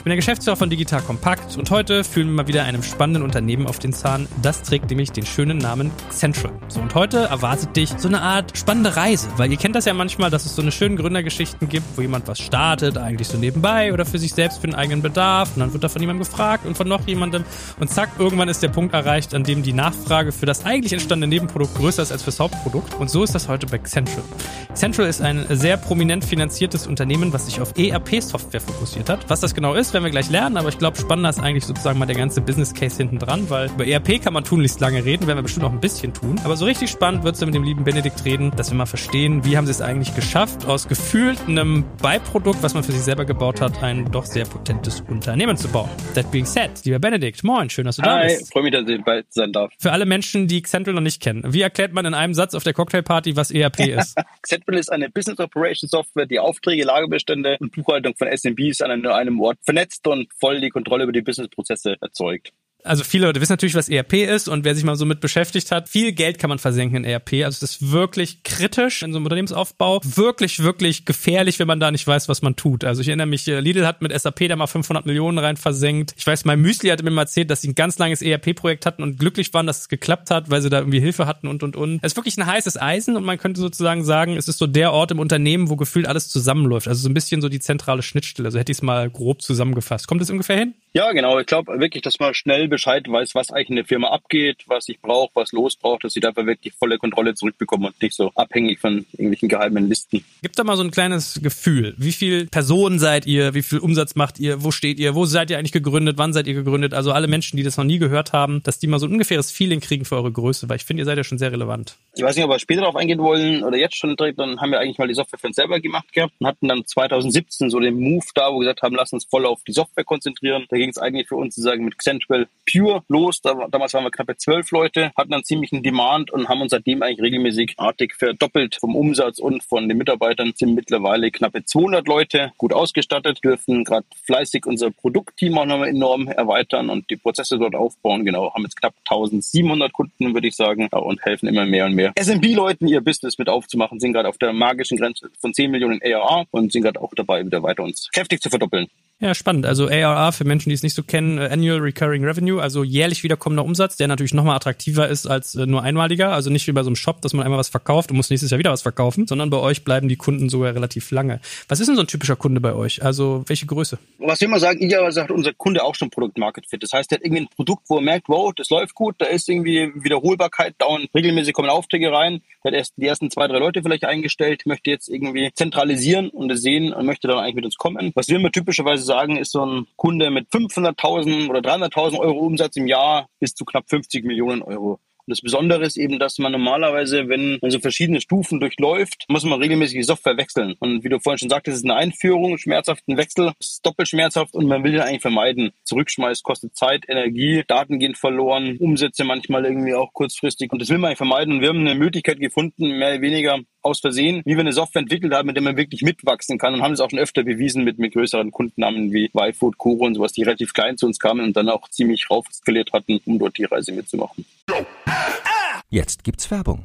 Ich bin der Geschäftsführer von Digital Compact und heute fühlen wir mal wieder einem spannenden Unternehmen auf den Zahn. Das trägt nämlich den schönen Namen Central. So, und heute erwartet dich so eine Art spannende Reise, weil ihr kennt das ja manchmal, dass es so eine schöne Gründergeschichten gibt, wo jemand was startet, eigentlich so nebenbei oder für sich selbst für den eigenen Bedarf und dann wird da von jemandem gefragt und von noch jemandem und zack, irgendwann ist der Punkt erreicht, an dem die Nachfrage für das eigentlich entstandene Nebenprodukt größer ist als fürs Hauptprodukt und so ist das heute bei Central. Central ist ein sehr prominent finanziertes Unternehmen, was sich auf ERP-Software fokussiert hat. Was das genau ist, das werden wir gleich lernen, aber ich glaube, spannender ist eigentlich sozusagen mal der ganze Business Case hinten dran, weil über ERP kann man tunlichst lange reden, werden wir bestimmt noch ein bisschen tun. Aber so richtig spannend wird es mit dem lieben Benedikt reden, dass wir mal verstehen, wie haben sie es eigentlich geschafft, aus gefühlt einem Beiprodukt, was man für sich selber gebaut hat, ein doch sehr potentes Unternehmen zu bauen. That being said, lieber Benedikt, moin, schön, dass du Hi, da bist. freue mich, dass ich bald sein darf. Für alle Menschen, die Central noch nicht kennen, wie erklärt man in einem Satz auf der Cocktailparty, was ERP ist? Xentral ist eine Business Operation Software, die Aufträge, Lagerbestände und Buchhaltung von SMBs an einem, einem Ort vernetzt und voll die Kontrolle über die Businessprozesse erzeugt. Also viele Leute wissen natürlich, was ERP ist und wer sich mal so mit beschäftigt hat, viel Geld kann man versenken in ERP. Also es ist wirklich kritisch in so einem Unternehmensaufbau. Wirklich, wirklich gefährlich, wenn man da nicht weiß, was man tut. Also ich erinnere mich, äh, Lidl hat mit SAP da mal 500 Millionen rein versenkt. Ich weiß, mein Müsli hatte mir mal erzählt, dass sie ein ganz langes ERP-Projekt hatten und glücklich waren, dass es geklappt hat, weil sie da irgendwie Hilfe hatten und, und, und. Es ist wirklich ein heißes Eisen und man könnte sozusagen sagen, es ist so der Ort im Unternehmen, wo gefühlt alles zusammenläuft. Also so ein bisschen so die zentrale Schnittstelle. Also hätte ich es mal grob zusammengefasst. Kommt das ungefähr hin? Ja, genau. Ich glaube wirklich, dass man schnell Bescheid weiß, was eigentlich in der Firma abgeht, was ich brauche, was los braucht, dass sie dafür wirklich volle Kontrolle zurückbekommen und nicht so abhängig von irgendwelchen geheimen Listen. Gibt da mal so ein kleines Gefühl. Wie viel Personen seid ihr? Wie viel Umsatz macht ihr? Wo steht ihr? Wo seid ihr eigentlich gegründet? Wann seid ihr gegründet? Also alle Menschen, die das noch nie gehört haben, dass die mal so ein ungefähres Feeling kriegen für eure Größe, weil ich finde, ihr seid ja schon sehr relevant. Ich weiß nicht, ob wir später darauf eingehen wollen oder jetzt schon direkt, dann haben wir eigentlich mal die Software für uns selber gemacht gehabt und hatten dann 2017 so den Move da, wo wir gesagt haben, lass uns voll auf die Software konzentrieren. Da ging es eigentlich für uns sozusagen mit Central Pure los. Da, damals waren wir knappe zwölf Leute, hatten dann ziemlichen Demand und haben uns seitdem eigentlich regelmäßig artig verdoppelt vom Umsatz und von den Mitarbeitern sind mittlerweile knappe 200 Leute, gut ausgestattet, dürfen gerade fleißig unser Produktteam auch nochmal enorm erweitern und die Prozesse dort aufbauen. Genau, haben jetzt knapp 1700 Kunden, würde ich sagen, und helfen immer mehr und mehr SMB-Leuten ihr Business mit aufzumachen, sind gerade auf der magischen Grenze von 10 Millionen ARR und sind gerade auch dabei, wieder weiter uns kräftig zu verdoppeln. Ja, spannend. Also ARR für Menschen, die es nicht so kennen, äh, Annual Recurring Revenue, also jährlich wiederkommender Umsatz, der natürlich nochmal attraktiver ist als äh, nur einmaliger. Also nicht wie bei so einem Shop, dass man einmal was verkauft und muss nächstes Jahr wieder was verkaufen, sondern bei euch bleiben die Kunden sogar relativ lange. Was ist denn so ein typischer Kunde bei euch? Also welche Größe? Was wir immer sagen, idealerweise hat unser Kunde auch schon Produkt Market Fit. Das heißt, der hat irgendwie ein Produkt, wo er merkt, wow, das läuft gut, da ist irgendwie Wiederholbarkeit, dauernd regelmäßig kommen Aufträge rein, der hat erst die ersten zwei, drei Leute vielleicht eingestellt, möchte jetzt irgendwie zentralisieren und es sehen und möchte dann eigentlich mit uns kommen. Was wir immer typischerweise sagen, ist so ein Kunde mit 500.000 oder 300.000 Euro Umsatz im Jahr bis zu knapp 50 Millionen Euro. Und das Besondere ist eben, dass man normalerweise, wenn man so verschiedene Stufen durchläuft, muss man regelmäßig die Software wechseln. Und wie du vorhin schon sagtest, ist eine Einführung, schmerzhaften Wechsel, ist doppelt schmerzhaft und man will den eigentlich vermeiden. Zurückschmeiß kostet Zeit, Energie, Daten gehen verloren, Umsätze manchmal irgendwie auch kurzfristig. Und das will man eigentlich vermeiden. Und wir haben eine Möglichkeit gefunden, mehr oder weniger aus Versehen, wie wir eine Software entwickelt haben, mit der man wirklich mitwachsen kann und haben es auch schon öfter bewiesen mit, mit größeren Kundennamen wie YFood, Kuro und sowas, die relativ klein zu uns kamen und dann auch ziemlich raufskaliert hatten, um dort die Reise mitzumachen. Jetzt gibt's Werbung.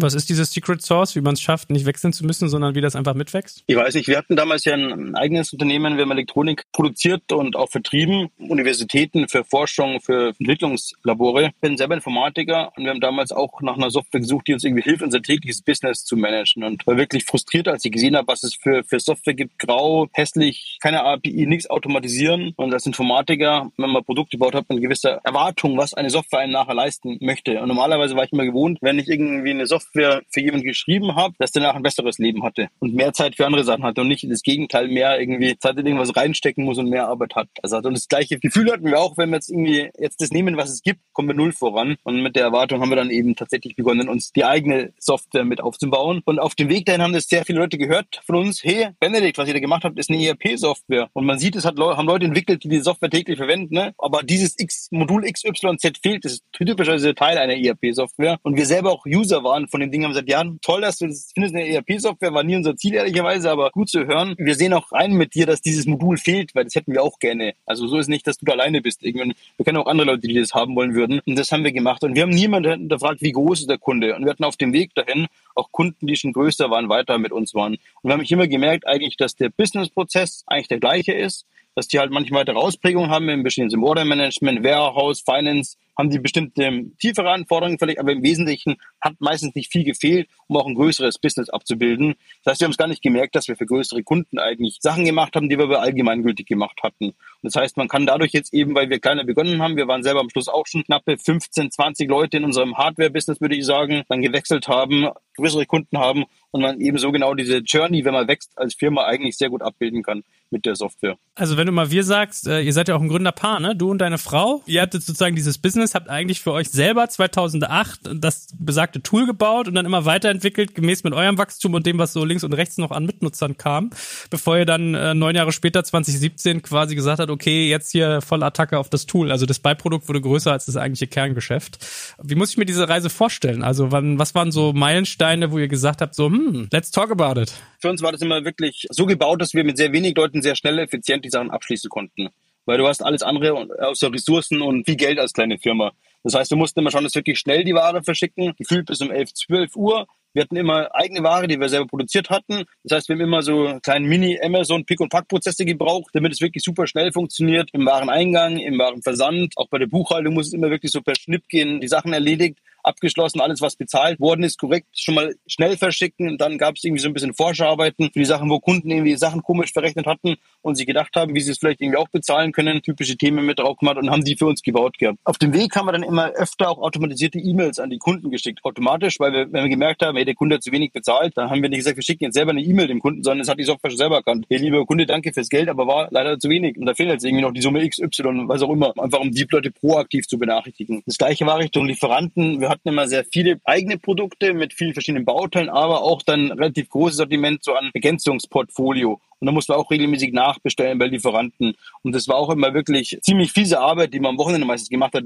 Was ist dieses Secret Source, wie man es schafft, nicht wechseln zu müssen, sondern wie das einfach mitwächst? Ich weiß nicht, wir hatten damals ja ein eigenes Unternehmen, wir haben Elektronik produziert und auch vertrieben, Universitäten für Forschung, für Entwicklungslabore. Ich bin selber Informatiker und wir haben damals auch nach einer Software gesucht, die uns irgendwie hilft, unser tägliches Business zu managen und war wirklich frustriert, als ich gesehen habe, was es für, für Software gibt, grau, hässlich, keine API, nichts automatisieren und als Informatiker, wenn man Produkte gebaut hat, eine gewisse Erwartung, was eine Software einem nachher leisten möchte. Und normalerweise war ich immer gewohnt, wenn ich irgendwie eine Software Software für jemanden geschrieben habe, dass danach ein besseres Leben hatte und mehr Zeit für andere Sachen hatte und nicht das Gegenteil, mehr irgendwie Zeit in irgendwas reinstecken muss und mehr Arbeit hat. Also und das gleiche Gefühl hatten wir auch, wenn wir jetzt irgendwie jetzt das nehmen, was es gibt, kommen wir null voran. Und mit der Erwartung haben wir dann eben tatsächlich begonnen, uns die eigene Software mit aufzubauen. Und auf dem Weg dahin haben das sehr viele Leute gehört von uns, hey, Benedikt, was ihr da gemacht habt, ist eine ERP-Software. Und man sieht, es hat, haben Leute entwickelt, die die Software täglich verwenden, ne? aber dieses X, Modul XYZ fehlt. Das ist typischerweise Teil einer ERP-Software. Und wir selber auch User waren von dem Ding, haben gesagt, ja, toll, dass du das findest, eine ERP-Software war nie unser Ziel, ehrlicherweise, aber gut zu hören. Wir sehen auch rein mit dir, dass dieses Modul fehlt, weil das hätten wir auch gerne. Also so ist nicht, dass du da alleine bist. Irgendwann, wir kennen auch andere Leute, die das haben wollen würden. Und das haben wir gemacht. Und wir haben niemanden hinterfragt, wie groß ist der Kunde. Und wir hatten auf dem Weg dahin auch Kunden, die schon größer waren, weiter mit uns waren. Und wir haben immer gemerkt eigentlich, dass der Business-Prozess eigentlich der gleiche ist, dass die halt manchmal weitere Ausprägungen haben, im bisschen im Order Management, Warehouse, Finance, haben die bestimmte tiefere Anforderungen vielleicht, aber im Wesentlichen hat meistens nicht viel gefehlt, um auch ein größeres Business abzubilden. Das heißt, wir haben es gar nicht gemerkt, dass wir für größere Kunden eigentlich Sachen gemacht haben, die wir aber allgemeingültig gemacht hatten. Und das heißt, man kann dadurch jetzt eben, weil wir kleiner begonnen haben, wir waren selber am Schluss auch schon knappe 15, 20 Leute in unserem Hardware-Business, würde ich sagen, dann gewechselt haben, größere Kunden haben und man eben so genau diese Journey, wenn man wächst, als Firma eigentlich sehr gut abbilden kann mit der Software. Also wenn du mal wir sagst, äh, ihr seid ja auch ein Gründerpaar, ne? Du und deine Frau. Ihr hattet sozusagen dieses Business, habt eigentlich für euch selber 2008 das besagte Tool gebaut und dann immer weiterentwickelt, gemäß mit eurem Wachstum und dem, was so links und rechts noch an Mitnutzern kam, bevor ihr dann äh, neun Jahre später, 2017, quasi gesagt habt, okay, jetzt hier voll Attacke auf das Tool. Also das Beiprodukt wurde größer als das eigentliche Kerngeschäft. Wie muss ich mir diese Reise vorstellen? Also wann, was waren so Meilensteine, wo ihr gesagt habt, so, hm, let's talk about it? Für uns war das immer wirklich so gebaut, dass wir mit sehr wenig Leuten sehr schnell, effizient die Sachen abschließen konnten. Weil du hast alles andere außer Ressourcen und viel Geld als kleine Firma. Das heißt, wir mussten immer schon, dass wirklich schnell die Ware verschicken, gefühlt bis um 11, 12 Uhr. Wir hatten immer eigene Ware, die wir selber produziert hatten. Das heißt, wir haben immer so kleinen Mini-Amazon Pick- und Pack-Prozesse gebraucht, damit es wirklich super schnell funktioniert. Im Wareneingang, im Warenversand, auch bei der Buchhaltung muss es immer wirklich so per Schnipp gehen, die Sachen erledigt abgeschlossen, alles was bezahlt worden ist, korrekt schon mal schnell verschicken. Und dann gab es irgendwie so ein bisschen Forscharbeiten für die Sachen, wo Kunden irgendwie Sachen komisch verrechnet hatten und sie gedacht haben, wie sie es vielleicht irgendwie auch bezahlen können, typische Themen mit drauf gemacht und haben die für uns gebaut gehabt. Auf dem Weg haben wir dann immer öfter auch automatisierte E-Mails an die Kunden geschickt, automatisch, weil wir, wenn wir gemerkt haben, hey, der Kunde hat zu wenig bezahlt, dann haben wir nicht gesagt, wir schicken jetzt selber eine E-Mail dem Kunden, sondern es hat die Software schon selber erkannt. Hey, lieber Kunde, danke fürs Geld, aber war leider zu wenig. Und da fehlt jetzt irgendwie noch die Summe XY, was auch immer, einfach um die Leute proaktiv zu benachrichtigen. Das gleiche war Richtung Lieferanten. Wir hatten immer sehr viele eigene Produkte mit vielen verschiedenen Bauteilen, aber auch dann relativ großes Sortiment so an Ergänzungsportfolio. Und da mussten wir auch regelmäßig nachbestellen bei Lieferanten. Und das war auch immer wirklich ziemlich fiese Arbeit, die man am Wochenende meistens gemacht hat,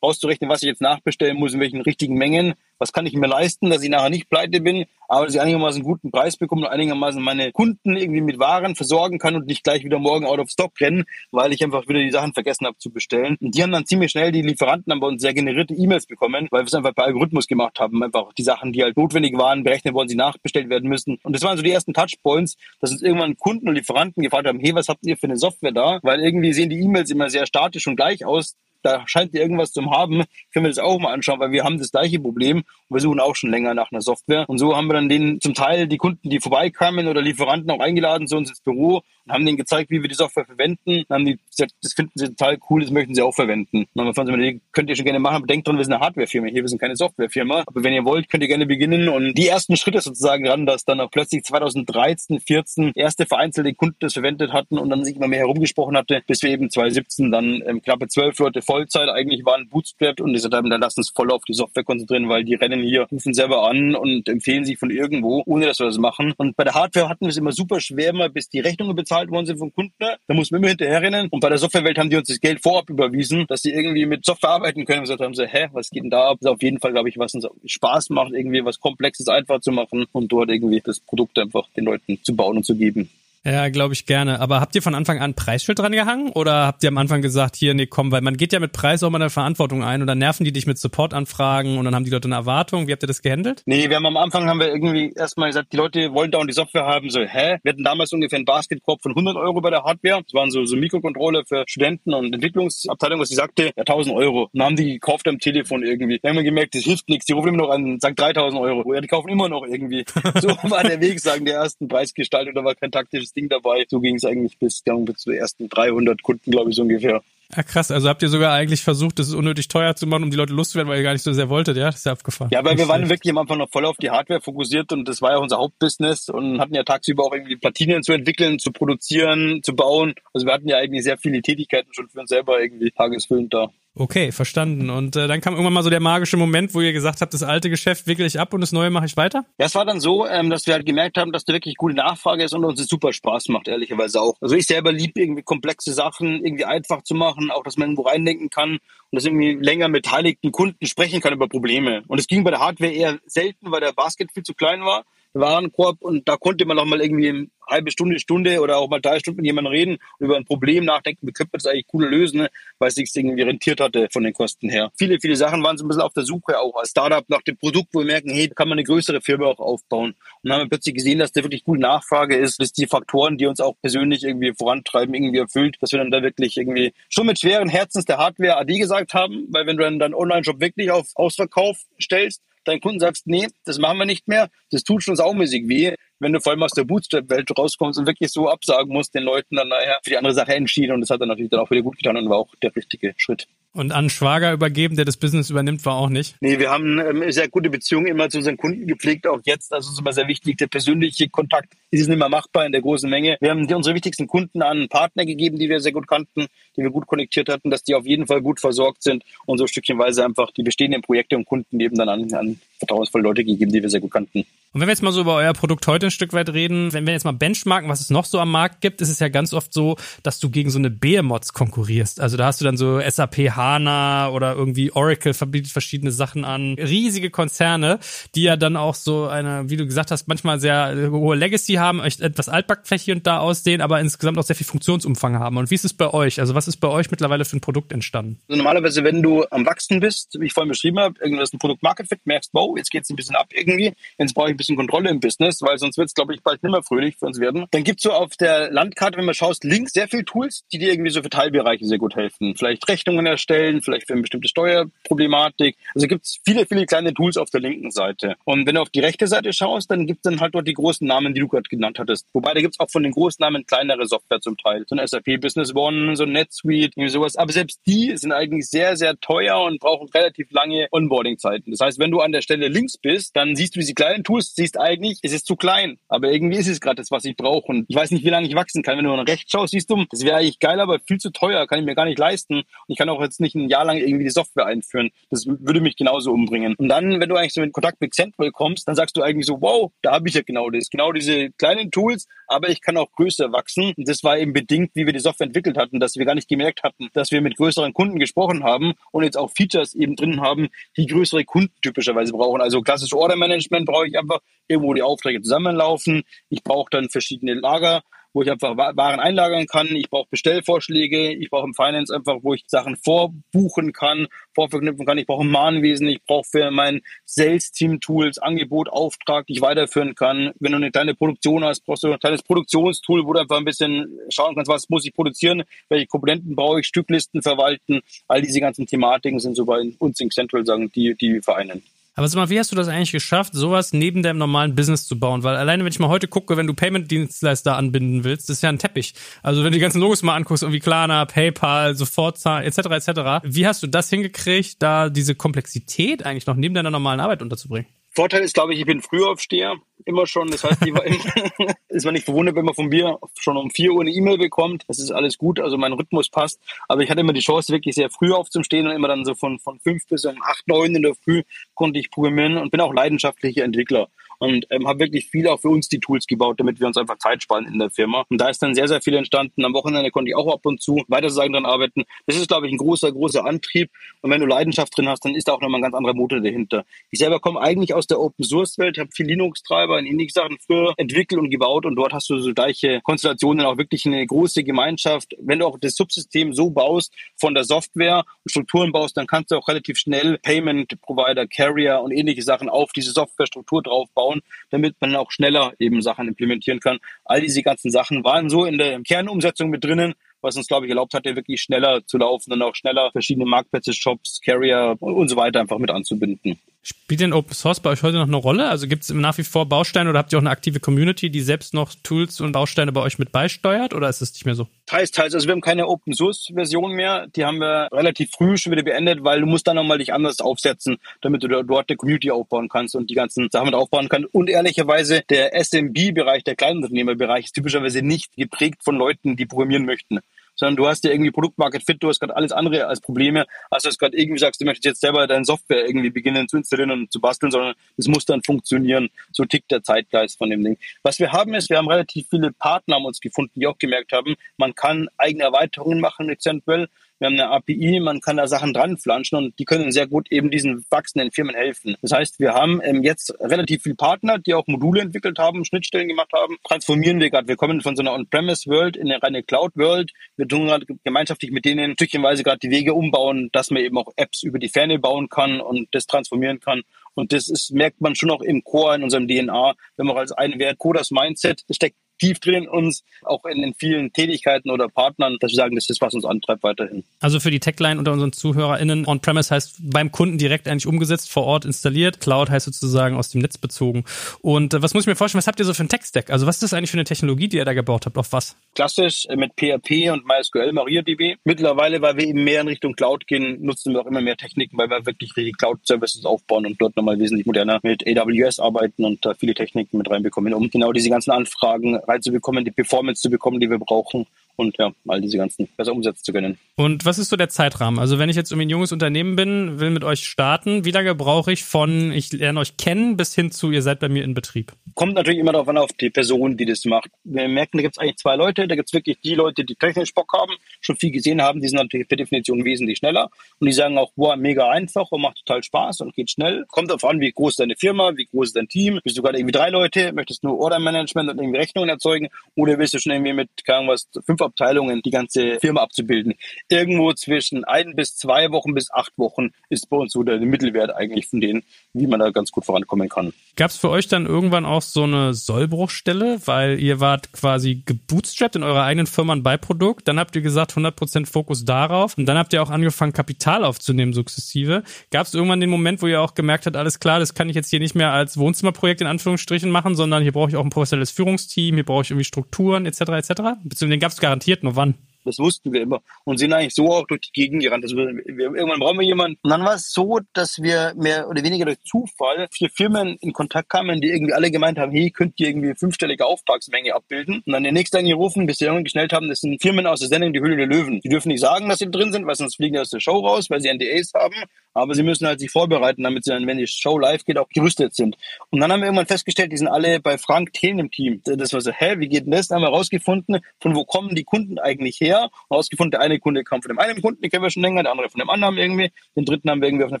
rauszurechnen, was ich jetzt nachbestellen muss, in welchen richtigen Mengen, was kann ich mir leisten, dass ich nachher nicht pleite bin, aber dass ich einigermaßen einen guten Preis bekomme und einigermaßen meine Kunden irgendwie mit Waren versorgen kann und nicht gleich wieder morgen out of stock rennen, weil ich einfach wieder die Sachen vergessen habe zu bestellen. Und die haben dann ziemlich schnell, die Lieferanten haben bei uns sehr generierte E-Mails bekommen, weil wir es einfach per Algorithmus gemacht haben. Einfach die Sachen, die halt notwendig waren, berechnet worden, sie nachbestellt werden müssen. Und das waren so die ersten Touchpoints, dass uns irgendwann Kunden und Lieferanten gefragt haben, hey, was habt ihr für eine Software da? Weil irgendwie sehen die E-Mails immer sehr statisch und gleich aus da scheint ihr irgendwas zu haben, können wir das auch mal anschauen, weil wir haben das gleiche Problem und wir suchen auch schon länger nach einer Software. Und so haben wir dann den zum Teil die Kunden, die vorbeikamen oder Lieferanten auch eingeladen zu uns ins Büro haben denen gezeigt, wie wir die Software verwenden. Dann haben die gesagt, das finden sie total cool, das möchten sie auch verwenden. Und dann fanden sie, könnt ihr schon gerne machen, aber denkt dran, wir sind eine Hardwarefirma hier, wir sind keine Softwarefirma. Aber wenn ihr wollt, könnt ihr gerne beginnen. Und die ersten Schritte sozusagen dran, dass dann auch plötzlich 2013, 14 erste vereinzelte Kunden das verwendet hatten und dann sich immer mehr herumgesprochen hatte, bis wir eben 2017 dann ähm, knappe zwölf Leute Vollzeit eigentlich waren, bootstrapped und die gesagt haben, dann lass uns voll auf die Software konzentrieren, weil die rennen hier, rufen selber an und empfehlen sich von irgendwo, ohne dass wir das machen. Und bei der Hardware hatten wir es immer super schwer, mal bis die Rechnungen bezahlt worden sind vom Kunden. Da mussten wir immer hinterherrennen. Und bei der Softwarewelt haben die uns das Geld vorab überwiesen, dass sie irgendwie mit Software arbeiten können. Und gesagt haben so, hä, was geht denn da ab? Das ist auf jeden Fall, glaube ich, was uns Spaß macht, irgendwie was Komplexes einfach zu machen und dort irgendwie das Produkt einfach den Leuten zu bauen und zu geben. Ja, glaube ich gerne. Aber habt ihr von Anfang an ein Preisschild dran gehangen oder habt ihr am Anfang gesagt, hier, nee, komm, weil man geht ja mit Preis auch mal eine Verantwortung ein und dann nerven die dich mit Supportanfragen und dann haben die Leute eine Erwartung. Wie habt ihr das gehandelt? Nee, wir haben am Anfang haben wir irgendwie erstmal gesagt, die Leute wollen da und die Software haben, so, hä? Wir hatten damals ungefähr einen Basketkorb von 100 Euro bei der Hardware. Das waren so, so Mikrocontroller für Studenten und Entwicklungsabteilung, was sie sagte, ja, 1000 Euro. Und dann haben die gekauft am Telefon irgendwie. Dann haben wir gemerkt, das hilft nichts. Die rufen immer noch an, sagen 3000 Euro. Ja, die kaufen immer noch irgendwie. So war der Weg, sagen, der ersten Preisgestaltung. Da war kein taktisches Ding dabei. So ging es eigentlich bis, bis zu den ersten 300 Kunden, glaube ich, so ungefähr. Ja, krass. Also habt ihr sogar eigentlich versucht, das unnötig teuer zu machen, um die Leute loszuwerden, weil ihr gar nicht so sehr wolltet, ja? Das ist ja abgefahren. Ja, weil wir waren wirklich am Anfang noch voll auf die Hardware fokussiert und das war ja unser Hauptbusiness und hatten ja tagsüber auch irgendwie Platinen zu entwickeln, zu produzieren, zu bauen. Also wir hatten ja eigentlich sehr viele Tätigkeiten schon für uns selber irgendwie tagesfüllend da. Okay, verstanden. Und äh, dann kam irgendwann mal so der magische Moment, wo ihr gesagt habt, das alte Geschäft wickle ich ab und das neue mache ich weiter? Ja, es war dann so, ähm, dass wir halt gemerkt haben, dass da wirklich gute Nachfrage ist und uns es super Spaß macht, ehrlicherweise auch. Also ich selber liebe irgendwie komplexe Sachen irgendwie einfach zu machen, auch dass man irgendwo reindenken kann und dass irgendwie länger mit beteiligten Kunden sprechen kann über Probleme. Und es ging bei der Hardware eher selten, weil der Basket viel zu klein war. Warenkorb und da konnte man auch mal irgendwie eine halbe Stunde, Stunde oder auch mal drei Stunden mit jemandem reden und über ein Problem nachdenken, wie könnte man das eigentlich cool lösen, ne? weil es sich irgendwie rentiert hatte von den Kosten her. Viele, viele Sachen waren so ein bisschen auf der Suche auch als Startup nach dem Produkt, wo wir merken, hey, kann man eine größere Firma auch aufbauen. Und dann haben wir plötzlich gesehen, dass da wirklich gute Nachfrage ist, dass die Faktoren, die uns auch persönlich irgendwie vorantreiben, irgendwie erfüllt, dass wir dann da wirklich irgendwie schon mit schweren Herzens der Hardware AD gesagt haben, weil wenn du dann deinen Online-Shop wirklich auf Ausverkauf stellst, deinen Kunden sagst, nee, das machen wir nicht mehr, das tut schon saumäßig weh, wenn du vor allem aus der Bootstrap-Welt rauskommst und wirklich so absagen musst, den Leuten dann nachher für die andere Sache entschieden und das hat dann natürlich dann auch wieder gut getan und war auch der richtige Schritt. Und an Schwager übergeben, der das Business übernimmt, war auch nicht? Nee, wir haben ähm, sehr gute Beziehungen immer zu unseren Kunden gepflegt, auch jetzt. Also ist immer sehr wichtig, der persönliche Kontakt ist nicht mehr machbar in der großen Menge. Wir haben unsere wichtigsten Kunden an Partner gegeben, die wir sehr gut kannten, die wir gut konnektiert hatten, dass die auf jeden Fall gut versorgt sind und so stückchenweise einfach die bestehenden Projekte und Kunden eben dann an, an vertrauensvolle Leute gegeben, die wir sehr gut kannten. Und wenn wir jetzt mal so über euer Produkt heute ein Stück weit reden, wenn wir jetzt mal benchmarken, was es noch so am Markt gibt, ist es ja ganz oft so, dass du gegen so eine Behemoths konkurrierst. Also da hast du dann so SAP HANA oder irgendwie Oracle verbietet verschiedene Sachen an. Riesige Konzerne, die ja dann auch so eine, wie du gesagt hast, manchmal sehr hohe Legacy haben, etwas altbackflächig und da aussehen, aber insgesamt auch sehr viel Funktionsumfang haben. Und wie ist es bei euch? Also was ist bei euch mittlerweile für ein Produkt entstanden? Also normalerweise, wenn du am Wachsen bist, wie ich vorhin beschrieben habe, irgendwas ein Produkt Market Fit, merkst, wow, jetzt geht es ein bisschen ab irgendwie, jetzt brauche ich ein bisschen Kontrolle im Business, weil sonst wird es, glaube ich, bald nicht mehr fröhlich für uns werden. Dann gibt's so auf der Landkarte, wenn man schaust, links sehr viele Tools, die dir irgendwie so für Teilbereiche sehr gut helfen. Vielleicht Rechnungen erstellen, vielleicht für eine bestimmte Steuerproblematik. Also gibt's viele, viele kleine Tools auf der linken Seite. Und wenn du auf die rechte Seite schaust, dann gibt's dann halt dort die großen Namen, die du gerade genannt hattest. Wobei da gibt's auch von den großen Namen kleinere Software zum Teil. So ein SAP Business One, so ein NetSuite, irgendwie sowas. Aber selbst die sind eigentlich sehr, sehr teuer und brauchen relativ lange Onboarding-Zeiten. Das heißt, wenn du an der Stelle links bist, dann siehst du diese kleinen Tools, siehst eigentlich, es ist zu klein. Aber irgendwie ist es gerade das, was ich brauche. Und ich weiß nicht, wie lange ich wachsen kann. Wenn du nach rechts schaust, siehst du, das wäre eigentlich geil, aber viel zu teuer, kann ich mir gar nicht leisten. Und ich kann auch jetzt nicht ein Jahr lang irgendwie die Software einführen. Das würde mich genauso umbringen. Und dann, wenn du eigentlich so in Kontakt mit Central kommst, dann sagst du eigentlich so, wow, da habe ich ja genau das. Genau diese kleinen Tools, aber ich kann auch größer wachsen. Und das war eben bedingt, wie wir die Software entwickelt hatten, dass wir gar nicht gemerkt hatten, dass wir mit größeren Kunden gesprochen haben und jetzt auch Features eben drin haben, die größere Kunden typischerweise brauchen. Also klassisches Order Management brauche ich einfach irgendwo die Aufträge zusammenlaufen. Ich brauche dann verschiedene Lager, wo ich einfach Waren einlagern kann. Ich brauche Bestellvorschläge. Ich brauche im Finance einfach, wo ich Sachen vorbuchen kann, vorverknüpfen kann. Ich brauche ein Mahnwesen. Ich brauche für mein Sales-Team Tools, Angebot, Auftrag, die ich weiterführen kann. Wenn du eine kleine Produktion hast, brauchst du ein kleines Produktionstool, wo du einfach ein bisschen schauen kannst, was muss ich produzieren, welche Komponenten brauche ich, Stücklisten verwalten. All diese ganzen Thematiken sind so bei uns in Central sagen, die, die vereinen. Aber sag mal, wie hast du das eigentlich geschafft, sowas neben deinem normalen Business zu bauen? Weil alleine, wenn ich mal heute gucke, wenn du Payment-Dienstleister anbinden willst, ist ja ein Teppich. Also wenn du die ganzen Logos mal anguckst, irgendwie Klarna, PayPal, Sofortzahlen, etc., etc. Wie hast du das hingekriegt, da diese Komplexität eigentlich noch neben deiner normalen Arbeit unterzubringen? Vorteil ist, glaube ich, ich bin Frühaufsteher, immer schon. Das heißt, war ist man nicht verwundert, wenn man von mir schon um 4 Uhr eine E-Mail bekommt. Das ist alles gut, also mein Rhythmus passt. Aber ich hatte immer die Chance, wirklich sehr früh aufzustehen und immer dann so von, von 5 bis um 8, 9 in der Früh konnte ich programmieren und bin auch leidenschaftlicher Entwickler und ähm, habe wirklich viel auch für uns die Tools gebaut, damit wir uns einfach Zeit sparen in der Firma. Und da ist dann sehr, sehr viel entstanden. Am Wochenende konnte ich auch ab und zu weiter sagen dran arbeiten. Das ist, glaube ich, ein großer, großer Antrieb. Und wenn du Leidenschaft drin hast, dann ist da auch nochmal ein ganz anderer Motor dahinter. Ich selber komme eigentlich aus der Open Source Welt, habe viel Linux-Treiber in ähnlichen Sachen früher entwickelt und gebaut und dort hast du so gleiche Konstellationen, auch wirklich eine große Gemeinschaft. Wenn du auch das Subsystem so baust von der Software und Strukturen baust, dann kannst du auch relativ schnell Payment Provider, Carrier und ähnliche Sachen auf diese Softwarestruktur drauf bauen, damit man auch schneller eben Sachen implementieren kann. All diese ganzen Sachen waren so in der Kernumsetzung mit drinnen was uns, glaube ich, erlaubt hat, ja wirklich schneller zu laufen und auch schneller verschiedene Marktplätze, Shops, Carrier und so weiter einfach mit anzubinden. Spielt denn Open Source bei euch heute noch eine Rolle? Also gibt es nach wie vor Bausteine oder habt ihr auch eine aktive Community, die selbst noch Tools und Bausteine bei euch mit beisteuert oder ist es nicht mehr so? Teils, teils. Also wir haben keine Open Source Version mehr. Die haben wir relativ früh schon wieder beendet, weil du musst dann nochmal dich anders aufsetzen, damit du dort eine Community aufbauen kannst und die ganzen Sachen mit aufbauen kannst. Und ehrlicherweise der SMB-Bereich, der Kleinunternehmerbereich ist typischerweise nicht geprägt von Leuten, die programmieren möchten sondern du hast ja irgendwie Produktmarket Fit, du hast gerade alles andere als Probleme, als du gerade irgendwie sagst, du möchtest jetzt selber deine Software irgendwie beginnen zu installieren und zu basteln, sondern es muss dann funktionieren. So tickt der Zeitgeist von dem Ding. Was wir haben ist, wir haben relativ viele Partner haben uns gefunden, die auch gemerkt haben, man kann eigene Erweiterungen machen mit Centwell. Wir haben eine API, man kann da Sachen dran flanschen und die können sehr gut eben diesen wachsenden Firmen helfen. Das heißt, wir haben ähm, jetzt relativ viele Partner, die auch Module entwickelt haben, Schnittstellen gemacht haben. Transformieren wir gerade. Wir kommen von so einer On-Premise-World in eine reine Cloud-World. Wir tun gerade gemeinschaftlich mit denen stückchenweise gerade die Wege umbauen, dass man eben auch Apps über die Ferne bauen kann und das transformieren kann. Und das ist, merkt man schon auch im Core, in unserem DNA, wenn man als einen Wert Coders Mindset, steckt tief drin in uns, auch in den vielen Tätigkeiten oder Partnern, dass wir sagen, das ist, was uns antreibt weiterhin. Also für die Techline unter unseren ZuhörerInnen, On-Premise heißt beim Kunden direkt eigentlich umgesetzt, vor Ort installiert. Cloud heißt sozusagen aus dem Netz bezogen. Und äh, was muss ich mir vorstellen, was habt ihr so für ein Tech-Stack? Also was ist das eigentlich für eine Technologie, die ihr da gebaut habt? Auf was? Klassisch äh, mit PHP und MySQL, MariaDB. Mittlerweile, weil wir eben mehr in Richtung Cloud gehen, nutzen wir auch immer mehr Techniken, weil wir wirklich die Cloud-Services aufbauen und dort nochmal wesentlich moderner mit AWS arbeiten und da viele Techniken mit reinbekommen, um genau diese ganzen Anfragen reinzubekommen, die Performance zu bekommen, die wir brauchen und ja, all diese ganzen besser umsetzen zu können. Und was ist so der Zeitrahmen? Also wenn ich jetzt irgendwie ein junges Unternehmen bin, will mit euch starten, wie lange brauche ich von ich lerne euch kennen bis hin zu ihr seid bei mir in Betrieb? Kommt natürlich immer darauf an, auf die Person, die das macht. Wir merken, da gibt es eigentlich zwei Leute. Da gibt es wirklich die Leute, die technisch Bock haben, schon viel gesehen haben, die sind natürlich per Definition wesentlich schneller und die sagen auch, boah, mega einfach und macht total Spaß und geht schnell. Kommt darauf an, wie groß ist deine Firma, wie groß ist dein Team. Bist du gerade irgendwie drei Leute, möchtest nur Order Management und irgendwie Rechnungen erzeugen oder willst du schon irgendwie mit, keine Ahnung was, fünf Abteilungen die ganze Firma abzubilden. Irgendwo zwischen ein bis zwei Wochen bis acht Wochen ist bei uns so der Mittelwert eigentlich von denen, wie man da ganz gut vorankommen kann. Gab es für euch dann irgendwann auch so eine Sollbruchstelle, weil ihr wart quasi gebootstrapped in eurer eigenen Firma ein Beiprodukt, dann habt ihr gesagt 100% Fokus darauf und dann habt ihr auch angefangen Kapital aufzunehmen sukzessive. Gab es irgendwann den Moment, wo ihr auch gemerkt habt, alles klar, das kann ich jetzt hier nicht mehr als Wohnzimmerprojekt in Anführungsstrichen machen, sondern hier brauche ich auch ein professionelles Führungsteam, hier brauche ich irgendwie Strukturen etc. etc. Beziehungsweise den gab es garantiert, nur wann? Das wussten wir immer und sind eigentlich so auch durch die Gegend gerannt. Also wir, wir, irgendwann brauchen wir jemanden. Und dann war es so, dass wir mehr oder weniger durch Zufall vier Firmen in Kontakt kamen, die irgendwie alle gemeint haben, hey, könnt ihr irgendwie fünfstellige Auftragsmenge abbilden? Und dann den nächsten angerufen, bis sie irgendwann geschnellt haben, das sind Firmen aus der Sendung Die Höhle der Löwen. Die dürfen nicht sagen, dass sie drin sind, weil sonst fliegen die aus der Show raus, weil sie NDAs haben. Aber sie müssen halt sich vorbereiten, damit sie dann, wenn die Show live geht, auch gerüstet sind. Und dann haben wir irgendwann festgestellt, die sind alle bei Frank Thelen im Team. Das war so, hä, wie geht denn das? Dann haben wir rausgefunden, von wo kommen die Kunden eigentlich her? Und rausgefunden, der eine Kunde kam von dem einen Kunden, den kennen wir schon länger, der andere von dem anderen irgendwie. Den dritten haben wir irgendwie auf einer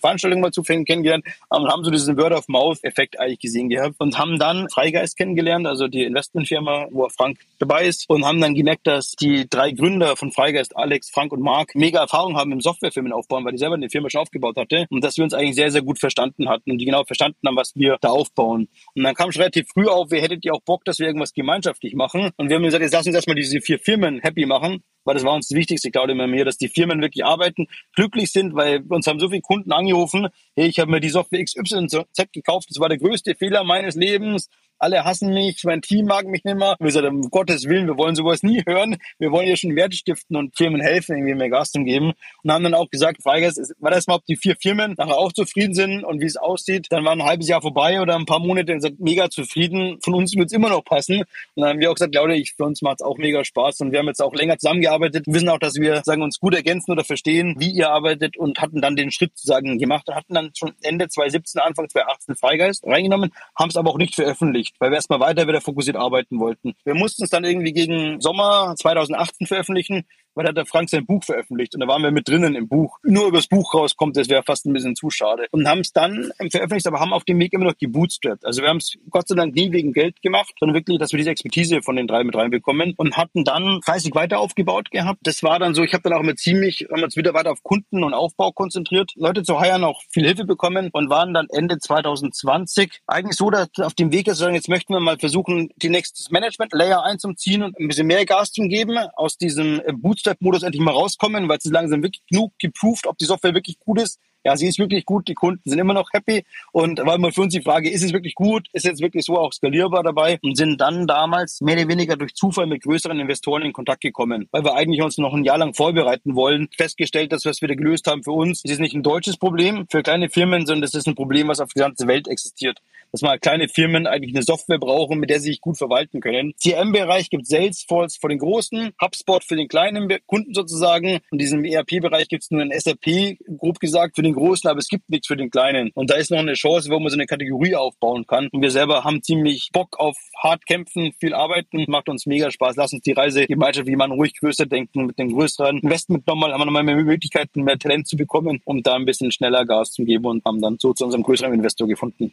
Veranstaltung mal zufällig kennengelernt. Und haben so diesen Word-of-Mouth-Effekt eigentlich gesehen gehabt. Und haben dann Freigeist kennengelernt, also die Investmentfirma, wo Frank dabei ist. Und haben dann gemerkt, dass die drei Gründer von Freigeist, Alex, Frank und Mark, mega Erfahrung haben im Softwarefirmen aufbauen, weil die selber eine Firma schon aufgebaut hatte. Und dass wir uns eigentlich sehr, sehr gut verstanden hatten und die genau verstanden haben, was wir da aufbauen. Und dann kam schon relativ früh auf, wir hättet ihr auch Bock, dass wir irgendwas gemeinschaftlich machen. Und wir haben gesagt, jetzt lass uns erstmal diese vier Firmen happy machen weil das war uns das Wichtigste, glaube ich, mir, dass die Firmen wirklich arbeiten, glücklich sind, weil uns haben so viele Kunden angerufen, hey, ich habe mir die Software XYZ gekauft, das war der größte Fehler meines Lebens, alle hassen mich, mein Team mag mich nicht mehr. Wir sagen, um Gottes Willen, wir wollen sowas nie hören. Wir wollen ja schon Werte stiften und Firmen helfen, irgendwie mehr Gas zu geben. Und haben dann auch gesagt, Freigeist, war das mal, ob die vier Firmen nachher auch zufrieden sind und wie es aussieht. Dann war ein halbes Jahr vorbei oder ein paar Monate und gesagt, mega zufrieden. Von uns wird es immer noch passen. Und dann haben wir auch gesagt, ich, für uns macht es auch mega Spaß und wir haben jetzt auch länger zusammengearbeitet. Wir wissen auch, dass wir sagen, uns gut ergänzen oder verstehen, wie ihr arbeitet und hatten dann den Schritt sozusagen gemacht und hatten dann schon Ende 2017, Anfang 2018 Freigeist reingenommen, haben es aber auch nicht veröffentlicht, weil wir erstmal weiter wieder fokussiert arbeiten wollten. Wir mussten es dann irgendwie gegen Sommer 2018 veröffentlichen, weil da hat der Frank sein Buch veröffentlicht und da waren wir mit drinnen im Buch. Nur übers Buch rauskommt, das wäre fast ein bisschen zu schade. Und haben es dann veröffentlicht, aber haben auf dem Weg immer noch gebootstrapped. Also wir haben es Gott sei Dank nie wegen Geld gemacht, sondern wirklich, dass wir diese Expertise von den drei mit reinbekommen und hatten dann fleißig weiter aufgebaut gehabt. Das war dann so, ich habe dann auch immer ziemlich, haben uns wieder weiter auf Kunden und Aufbau konzentriert, Leute zu heiern, auch viel Hilfe bekommen und waren dann Ende 2020 eigentlich so, dass auf dem Weg ist, jetzt möchten wir mal versuchen, die nächste Management-Layer einzuziehen und ein bisschen mehr Gas zu geben, aus diesem Bootstrap Bootstrap-Modus endlich mal rauskommen, weil sie langsam wirklich genug geproved, ob die Software wirklich gut ist. Ja, sie ist wirklich gut, die Kunden sind immer noch happy. Und war immer für uns die Frage, ist es wirklich gut, ist es wirklich so auch skalierbar dabei? Und sind dann damals mehr oder weniger durch Zufall mit größeren Investoren in Kontakt gekommen, weil wir eigentlich uns noch ein Jahr lang vorbereiten wollen, festgestellt, dass wir da gelöst haben für uns, ist nicht ein deutsches Problem für kleine Firmen, sondern das ist ein Problem, was auf der ganzen Welt existiert dass mal kleine Firmen eigentlich eine Software brauchen, mit der sie sich gut verwalten können. CM-Bereich gibt Salesforce für den großen, HubSpot für den kleinen Kunden sozusagen. Und diesem ERP-Bereich gibt es nur ein SAP, grob gesagt, für den großen, aber es gibt nichts für den kleinen. Und da ist noch eine Chance, wo man so eine Kategorie aufbauen kann. Und wir selber haben ziemlich Bock auf hart kämpfen, viel arbeiten, macht uns mega Spaß. Lass uns die Reise, die Gemeinschaft, wie man ruhig größer denken, mit den größeren Investment nochmal, haben wir nochmal mehr Möglichkeiten, mehr Talent zu bekommen, um da ein bisschen schneller Gas zu geben und haben dann so zu unserem größeren Investor gefunden.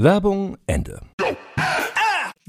Werbung Ende.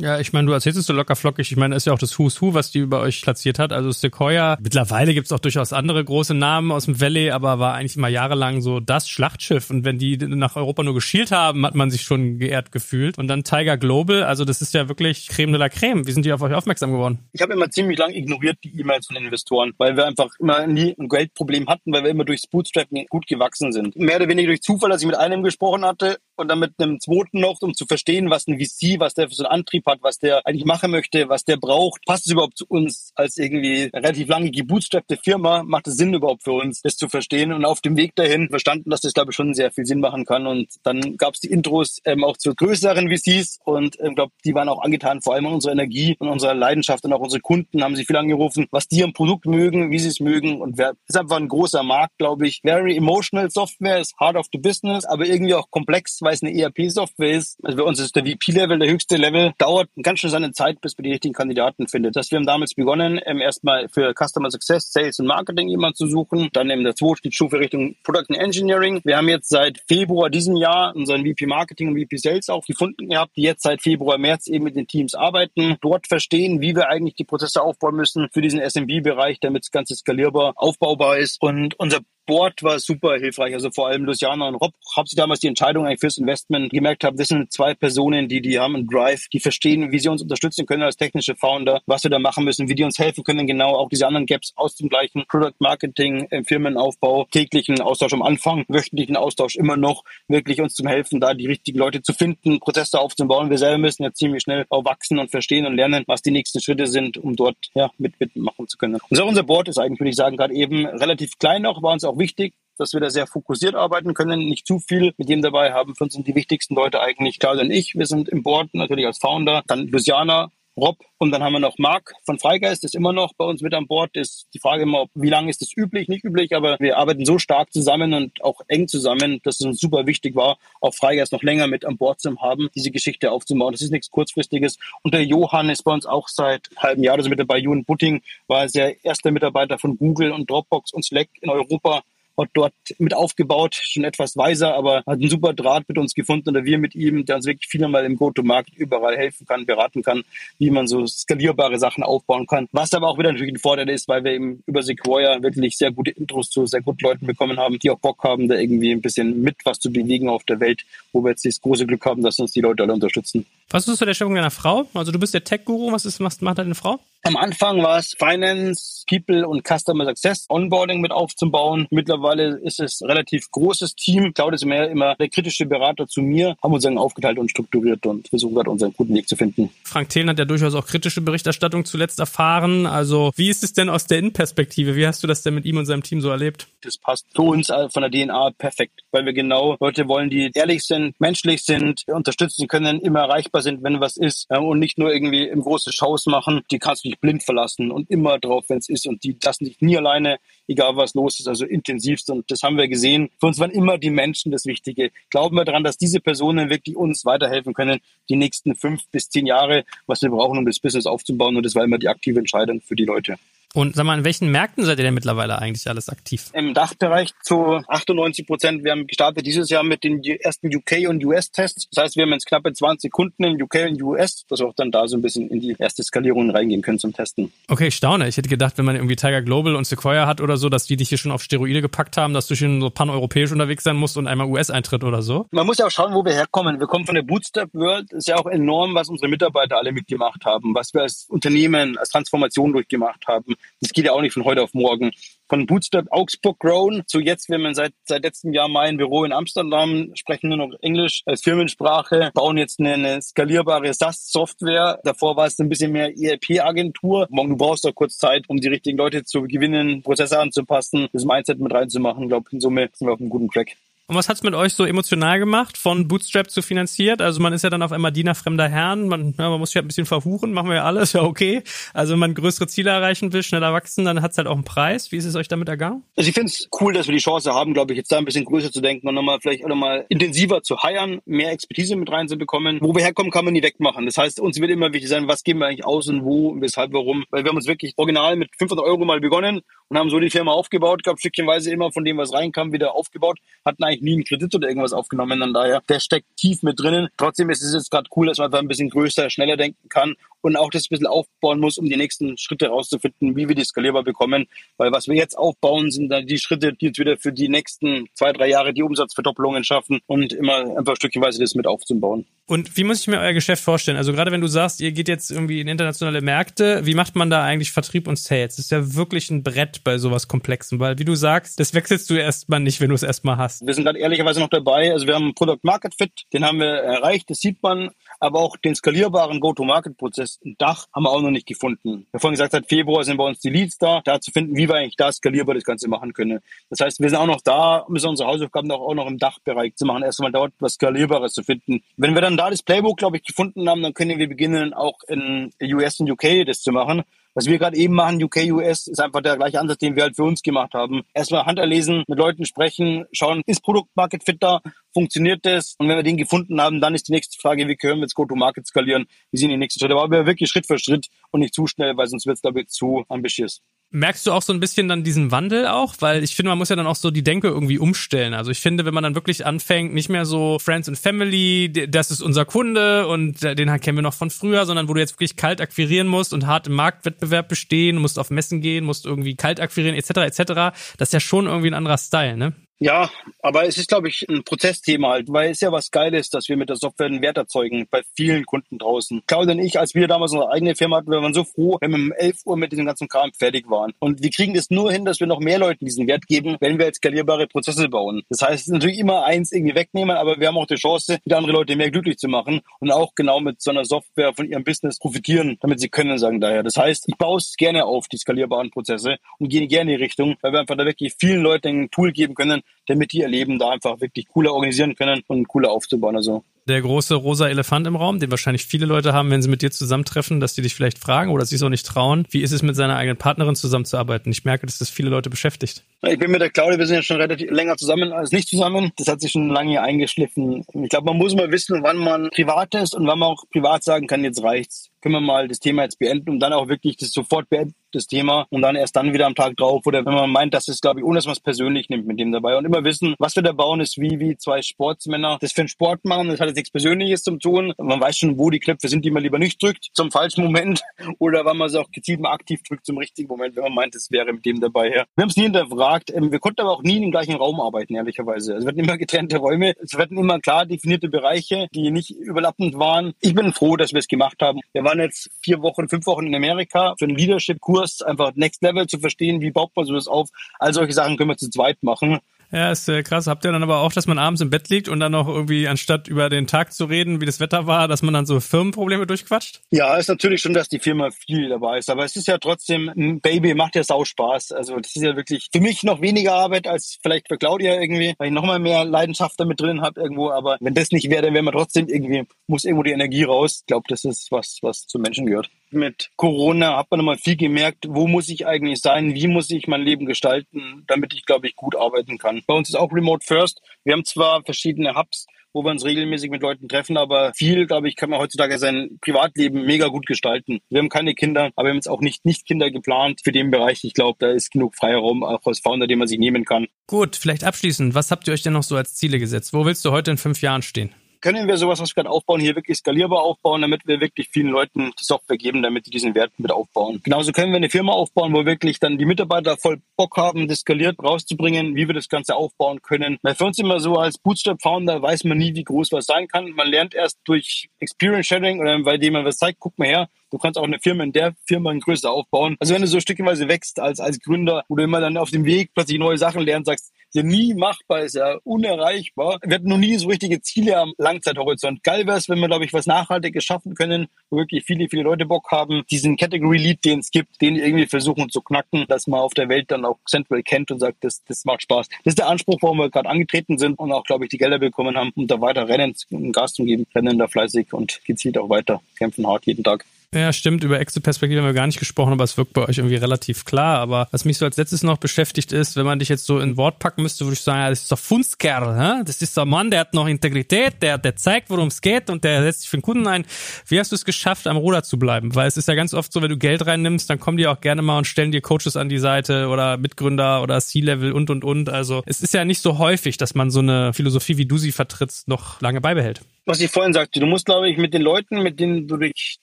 Ja, ich meine, du erzählst es so locker flockig. Ich meine, das ist ja auch das Who's Who, was die über euch platziert hat. Also Sequoia. Mittlerweile gibt's auch durchaus andere große Namen aus dem Valley, aber war eigentlich immer jahrelang so das Schlachtschiff. Und wenn die nach Europa nur geschielt haben, hat man sich schon geehrt gefühlt. Und dann Tiger Global. Also das ist ja wirklich Creme de la Creme. Wie sind die auf euch aufmerksam geworden? Ich habe immer ziemlich lang ignoriert die E-Mails von den Investoren, weil wir einfach immer nie ein Geldproblem hatten, weil wir immer durchs Bootstrapping gut gewachsen sind. Mehr oder weniger durch Zufall, dass ich mit einem gesprochen hatte und dann mit einem zweiten noch, um zu verstehen, was ein VC, was der für so einen Antrieb hat, was der eigentlich machen möchte, was der braucht. Passt es überhaupt zu uns als irgendwie relativ lange gebootstrappte Firma? Macht es Sinn überhaupt für uns, das zu verstehen? Und auf dem Weg dahin verstanden, dass das, glaube ich, schon sehr viel Sinn machen kann. Und dann gab es die Intros ähm, auch zu größeren VCs und ich ähm, glaube, die waren auch angetan, vor allem an unserer Energie und unserer Leidenschaft und auch unsere Kunden haben sich viel angerufen, was die am Produkt mögen, wie sie es mögen. Und wer, ist einfach ein großer Markt, glaube ich. Very emotional Software ist hard of the business, aber irgendwie auch komplex, weil es eine ERP-Software ist. Also bei uns ist der VP-Level der höchste Level, dauert ganz schon seine Zeit, bis wir die richtigen Kandidaten findet. Das wir haben damals begonnen, ähm, erstmal für Customer Success, Sales und Marketing jemand zu suchen. Dann in der zweiten Stufe Richtung Product and Engineering. Wir haben jetzt seit Februar diesen Jahr unseren VP Marketing und VP Sales auch gefunden gehabt, die jetzt seit Februar, März eben mit den Teams arbeiten, dort verstehen, wie wir eigentlich die Prozesse aufbauen müssen für diesen SMB-Bereich, damit das Ganze skalierbar aufbaubar ist. Und unser Board war super hilfreich. Also vor allem Luciana und Rob haben sich damals die Entscheidung eigentlich fürs Investment gemerkt haben, das sind zwei Personen, die, die haben einen Drive, die verstehen, wie sie uns unterstützen können als technische Founder, was wir da machen müssen, wie die uns helfen können, genau auch diese anderen Gaps auszugleichen. Product Marketing, äh, Firmenaufbau, täglichen Austausch am Anfang, wöchentlichen Austausch immer noch, wirklich uns zum helfen, da die richtigen Leute zu finden, Prozesse aufzubauen. Wir selber müssen ja ziemlich schnell auch wachsen und verstehen und lernen, was die nächsten Schritte sind, um dort ja, mit, mitmachen zu können. Und so unser Board ist eigentlich, würde ich sagen, gerade eben relativ klein noch, war uns auch wichtig, dass wir da sehr fokussiert arbeiten können, nicht zu viel mit dem dabei haben. Für uns sind die wichtigsten Leute eigentlich Claudia und ich. Wir sind im Board natürlich als Founder, dann Luciana, Rob und dann haben wir noch Marc von Freigeist, ist immer noch bei uns mit an Bord. Ist die Frage immer, wie lange ist das üblich, nicht üblich, aber wir arbeiten so stark zusammen und auch eng zusammen, dass es uns super wichtig war, auch Freigeist noch länger mit an Bord zu haben, diese Geschichte aufzubauen. Das ist nichts kurzfristiges. Und der Johann ist bei uns auch seit halben Jahr also mit dabei. Johan Butting war der erste Mitarbeiter von Google und Dropbox und Slack in Europa hat dort mit aufgebaut, schon etwas weiser, aber hat einen super Draht mit uns gefunden oder wir mit ihm, der uns wirklich viel mal im Go-to-Market überall helfen kann, beraten kann, wie man so skalierbare Sachen aufbauen kann. Was aber auch wieder natürlich ein Vorteil ist, weil wir eben über Sequoia wirklich sehr gute Intros zu sehr guten Leuten bekommen haben, die auch Bock haben, da irgendwie ein bisschen mit was zu bewegen auf der Welt, wo wir jetzt das große Glück haben, dass uns die Leute alle unterstützen. Was ist zu der Stellung deiner Frau? Also du bist der Tech-Guru, was ist, macht deine Frau? Am Anfang war es Finance, People und Customer Success, Onboarding mit aufzubauen. Mittlerweile ist es ein relativ großes Team. Cloud ist mehr immer der kritische Berater zu mir, haben uns dann aufgeteilt und strukturiert und versuchen gerade unseren guten Weg zu finden. Frank Thelen hat ja durchaus auch kritische Berichterstattung zuletzt erfahren. Also wie ist es denn aus der Innenperspektive? Wie hast du das denn mit ihm und seinem Team so erlebt? Das passt für uns von der DNA perfekt, weil wir genau Leute wollen, die ehrlich sind, menschlich sind, unterstützen können, immer erreichbar sind, wenn was ist und nicht nur irgendwie im großen Shows machen. Die kannst du dich blind verlassen und immer drauf, wenn es ist. Und die lassen dich nie alleine, egal was los ist, also intensivst. Und das haben wir gesehen. Für uns waren immer die Menschen das Wichtige. Glauben wir daran, dass diese Personen wirklich uns weiterhelfen können, die nächsten fünf bis zehn Jahre, was wir brauchen, um das Business aufzubauen. Und das war immer die aktive Entscheidung für die Leute. Und sag mal, in welchen Märkten seid ihr denn mittlerweile eigentlich alles aktiv? Im Dachbereich zu 98 Prozent. Wir haben gestartet dieses Jahr mit den ersten UK und US-Tests. Das heißt, wir haben jetzt knappe 20 Kunden in UK und US, dass wir auch dann da so ein bisschen in die erste Skalierung reingehen können zum Testen. Okay, ich staune. Ich hätte gedacht, wenn man irgendwie Tiger Global und Sequoia hat oder so, dass die dich hier schon auf Steroide gepackt haben, dass du schon so paneuropäisch unterwegs sein musst und einmal US-Eintritt oder so. Man muss ja auch schauen, wo wir herkommen. Wir kommen von der Bootstrap World. Ist ja auch enorm, was unsere Mitarbeiter alle mitgemacht haben, was wir als Unternehmen, als Transformation durchgemacht haben. Das geht ja auch nicht von heute auf morgen. Von Bootstrap Augsburg grown zu jetzt, wir haben seit, seit letztem Jahr mein Büro in Amsterdam, sprechen nur noch Englisch als Firmensprache, bauen jetzt eine, eine skalierbare SaaS-Software. Davor war es ein bisschen mehr ERP-Agentur. Du brauchst doch kurz Zeit, um die richtigen Leute zu gewinnen, Prozesse anzupassen, das Mindset mit reinzumachen. Ich glaube, in Summe sind wir auf einem guten Track. Und was hat's mit euch so emotional gemacht, von Bootstrap zu finanziert? Also man ist ja dann auf einmal Diener fremder Herren, man, ja, man muss sich halt ein bisschen verhuchen, machen wir ja alles, ja okay. Also wenn man größere Ziele erreichen will, schneller wachsen, dann hat's halt auch einen Preis. Wie ist es euch damit ergangen? Also ich finde es cool, dass wir die Chance haben, glaube ich, jetzt da ein bisschen größer zu denken und nochmal vielleicht auch nochmal intensiver zu heiern, mehr Expertise mit reinzubekommen. Wo wir herkommen, kann man nie wegmachen. Das heißt, uns wird immer wichtig sein, was geben wir eigentlich aus und wo, weshalb, warum. Weil wir haben uns wirklich original mit 500 Euro mal begonnen und haben so die Firma aufgebaut, gab stückchenweise immer von dem, was reinkam, wieder aufgebaut, hatten eigentlich nie einen Kredit oder irgendwas aufgenommen. Dann daher, der steckt tief mit drinnen. Trotzdem ist es jetzt gerade cool, dass man einfach ein bisschen größer, schneller denken kann und auch das ein bisschen aufbauen muss, um die nächsten Schritte rauszufinden, wie wir die skalierbar bekommen. Weil was wir jetzt aufbauen, sind dann die Schritte, die uns wieder für die nächsten zwei, drei Jahre die Umsatzverdoppelungen schaffen und immer einfach stückchenweise das mit aufzubauen. Und wie muss ich mir euer Geschäft vorstellen? Also gerade wenn du sagst, ihr geht jetzt irgendwie in internationale Märkte, wie macht man da eigentlich Vertrieb und Sales? Das ist ja wirklich ein Brett bei sowas Komplexen, weil wie du sagst, das wechselst du erstmal nicht, wenn du es erstmal hast. Wir sind gerade ehrlicherweise noch dabei. Also wir haben einen Product Market Fit, den haben wir erreicht, das sieht man, aber auch den skalierbaren Go-to-Market-Prozess ein Dach haben wir auch noch nicht gefunden. Wir vorhin gesagt, seit Februar sind bei uns die Leads da, da zu finden, wie wir eigentlich da skalierbar das Ganze machen können. Das heißt, wir sind auch noch da, müssen unsere Hausaufgaben auch noch im Dachbereich zu machen, erstmal dort was Skalierbares zu finden. Wenn wir dann da das Playbook, glaube ich, gefunden haben, dann können wir beginnen, auch in US und UK das zu machen. Was wir gerade eben machen, UK, US, ist einfach der gleiche Ansatz, den wir halt für uns gemacht haben. Erstmal Hand erlesen, mit Leuten sprechen, schauen, ist Produkt Market Fit da? Funktioniert das? Und wenn wir den gefunden haben, dann ist die nächste Frage, wie können wir jetzt Go-to-Market skalieren? Wie sind die nächsten Schritte? Aber wirklich Schritt für Schritt und nicht zu schnell, weil sonst wird es, glaube ich, zu ambitious. Merkst du auch so ein bisschen dann diesen Wandel auch? Weil ich finde, man muss ja dann auch so die Denke irgendwie umstellen. Also ich finde, wenn man dann wirklich anfängt, nicht mehr so Friends and Family, das ist unser Kunde und den kennen wir noch von früher, sondern wo du jetzt wirklich kalt akquirieren musst und hart im Marktwettbewerb bestehen, musst auf Messen gehen, musst irgendwie kalt akquirieren etc. etc. Das ist ja schon irgendwie ein anderer Style, ne? Ja, aber es ist, glaube ich, ein Prozessthema halt, weil es ja was Geiles, dass wir mit der Software einen Wert erzeugen bei vielen Kunden draußen. Claudia und ich, als wir damals unsere eigene Firma hatten, wir waren so froh, wenn wir um 11 Uhr mit diesem ganzen Kram fertig waren. Und wir kriegen das nur hin, dass wir noch mehr Leuten diesen Wert geben, wenn wir jetzt skalierbare Prozesse bauen. Das heißt, es ist natürlich immer eins irgendwie wegnehmen, aber wir haben auch die Chance, wieder andere Leute mehr glücklich zu machen und auch genau mit so einer Software von ihrem Business profitieren, damit sie können, sagen daher. Das heißt, ich baue es gerne auf, die skalierbaren Prozesse und gehe gerne in die Richtung, weil wir einfach da wirklich vielen Leuten ein Tool geben können, damit die ihr Leben da einfach wirklich cooler organisieren können und cooler aufzubauen. Also der große rosa Elefant im Raum, den wahrscheinlich viele Leute haben, wenn sie mit dir zusammentreffen, dass die dich vielleicht fragen oder sich so nicht trauen. Wie ist es mit seiner eigenen Partnerin zusammenzuarbeiten? Ich merke, dass das viele Leute beschäftigt. Ich bin mit der Claudia, wir sind ja schon relativ länger zusammen als nicht zusammen. Das hat sich schon lange eingeschliffen. Ich glaube, man muss mal wissen, wann man privat ist und wann man auch privat sagen kann, jetzt reicht's können wir mal das Thema jetzt beenden und dann auch wirklich das sofort beenden, das Thema und dann erst dann wieder am Tag drauf oder wenn man meint, dass es, glaube ich, ohne dass man es persönlich nimmt mit dem dabei und immer wissen, was wir da bauen, ist wie, wie zwei Sportsmänner das für einen Sport machen, das hat jetzt nichts Persönliches zum tun, man weiß schon, wo die Knöpfe sind, die man lieber nicht drückt, zum falschen Moment oder wann man sie auch gezielt mal aktiv drückt zum richtigen Moment, wenn man meint, es wäre mit dem dabei. Ja. Wir haben es nie hinterfragt, ähm, wir konnten aber auch nie im gleichen Raum arbeiten, ehrlicherweise. Es werden immer getrennte Räume, es werden immer klar definierte Bereiche, die nicht überlappend waren. Ich bin froh, dass wir es gemacht haben. Wir waren jetzt vier Wochen, fünf Wochen in Amerika für einen Leadership-Kurs, einfach Next Level zu verstehen, wie baut man sowas auf. All solche Sachen können wir zu zweit machen. Ja, ist äh, krass. Habt ihr dann aber auch, dass man abends im Bett liegt und dann noch irgendwie, anstatt über den Tag zu reden, wie das Wetter war, dass man dann so Firmenprobleme durchquatscht? Ja, ist natürlich schon, dass die Firma viel dabei ist. Aber es ist ja trotzdem, ein Baby macht ja sau Spaß. Also das ist ja wirklich für mich noch weniger Arbeit als vielleicht für Claudia irgendwie, weil ich noch mal mehr Leidenschaft damit drin habe irgendwo. Aber wenn das nicht wäre, dann wäre man trotzdem irgendwie, muss irgendwo die Energie raus. Ich glaube, das ist was, was zu Menschen gehört mit Corona hat man nochmal viel gemerkt, wo muss ich eigentlich sein, wie muss ich mein Leben gestalten, damit ich, glaube ich, gut arbeiten kann. Bei uns ist auch Remote First. Wir haben zwar verschiedene Hubs, wo wir uns regelmäßig mit Leuten treffen, aber viel, glaube ich, kann man heutzutage sein Privatleben mega gut gestalten. Wir haben keine Kinder, aber wir haben jetzt auch nicht nicht Kinder geplant für den Bereich. Ich glaube, da ist genug Freiraum auch als Founder, den man sich nehmen kann. Gut, vielleicht abschließend, was habt ihr euch denn noch so als Ziele gesetzt? Wo willst du heute in fünf Jahren stehen? Können wir sowas, was wir gerade aufbauen, hier wirklich skalierbar aufbauen, damit wir wirklich vielen Leuten die Software geben, damit die diesen Wert mit aufbauen. Genauso können wir eine Firma aufbauen, wo wirklich dann die Mitarbeiter voll Bock haben, das skaliert rauszubringen, wie wir das Ganze aufbauen können. Weil für uns immer so als Bootstrap-Founder weiß man nie, wie groß was sein kann. Man lernt erst durch Experience Sharing oder bei dem man was zeigt, guck mal her, Du kannst auch eine Firma in der Firma in Größe aufbauen. Also wenn du so stückweise wächst als, als Gründer, wo du immer dann auf dem Weg plötzlich neue Sachen lernst, sagst, ja nie machbar, ist ja unerreichbar. Wir hatten noch nie so richtige Ziele am Langzeithorizont. Geil wäre es, wenn wir, glaube ich, was Nachhaltiges schaffen können, wo wirklich viele, viele Leute Bock haben, diesen Category Lead, den es gibt, den irgendwie versuchen zu knacken, dass man auf der Welt dann auch Central kennt und sagt, das, das macht Spaß. Das ist der Anspruch, warum wir gerade angetreten sind und auch, glaube ich, die Gelder bekommen haben, um da weiter Rennen, Gas zu geben, rennen da fleißig und gezielt auch weiter, kämpfen hart jeden Tag. Ja, stimmt. Über Exit-Perspektive haben wir gar nicht gesprochen, aber es wirkt bei euch irgendwie relativ klar. Aber was mich so als letztes noch beschäftigt ist, wenn man dich jetzt so in Wort packen müsste, würde ich sagen, ja, das ist doch Funstkerl. Hä? Das ist ein Mann, der hat noch Integrität, der, der zeigt, worum es geht und der setzt sich für den Kunden ein. Wie hast du es geschafft, am Ruder zu bleiben? Weil es ist ja ganz oft so, wenn du Geld reinnimmst, dann kommen die auch gerne mal und stellen dir Coaches an die Seite oder Mitgründer oder C-Level und, und, und. Also es ist ja nicht so häufig, dass man so eine Philosophie, wie du sie vertrittst, noch lange beibehält was ich vorhin sagte, du musst, glaube ich, mit den Leuten, mit denen du dich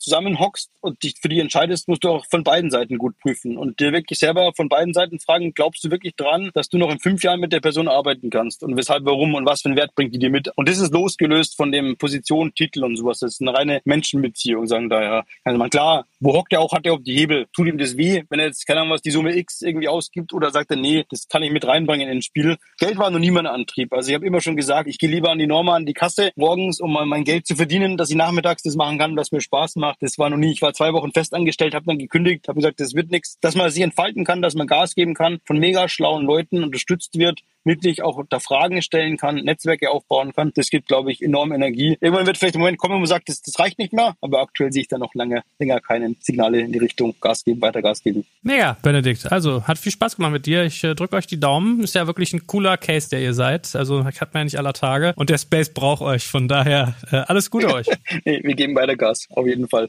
zusammenhockst und dich für die entscheidest, musst du auch von beiden Seiten gut prüfen und dir wirklich selber von beiden Seiten fragen, glaubst du wirklich dran, dass du noch in fünf Jahren mit der Person arbeiten kannst und weshalb, warum und was für einen Wert bringt die dir mit? Und das ist losgelöst von dem Position, Titel und sowas. Das ist eine reine Menschenbeziehung, sagen daher. Also man, klar, wo hockt er auch, hat er auch die Hebel? Tut ihm das weh, wenn er jetzt, keine Ahnung, was die Summe X irgendwie ausgibt oder sagt er, nee, das kann ich mit reinbringen ins Spiel. Geld war noch nie mein Antrieb. Also ich habe immer schon gesagt, ich gehe lieber an die Norma, an die Kasse morgens, um mal mein Geld zu verdienen, dass ich nachmittags das machen kann, was mir Spaß macht. Das war noch nie. Ich war zwei Wochen fest angestellt, habe dann gekündigt, habe gesagt, das wird nichts. Dass man sich entfalten kann, dass man Gas geben kann, von mega schlauen Leuten unterstützt wird, wirklich auch da Fragen stellen kann, Netzwerke aufbauen kann. Das gibt, glaube ich, enorm Energie. Irgendwann wird vielleicht ein Moment kommen, wo man sagt, das, das reicht nicht mehr, aber aktuell sehe ich da noch lange, länger keine Signale in die Richtung Gas geben, weiter Gas geben. Mega, Benedikt. Also hat viel Spaß gemacht mit dir. Ich äh, drücke euch die Daumen. Ist ja wirklich ein cooler Case, der ihr seid. Also hat man ja nicht aller Tage. Und der Space braucht euch. Von daher äh, alles Gute euch. nee, wir geben weiter Gas, auf jeden Fall.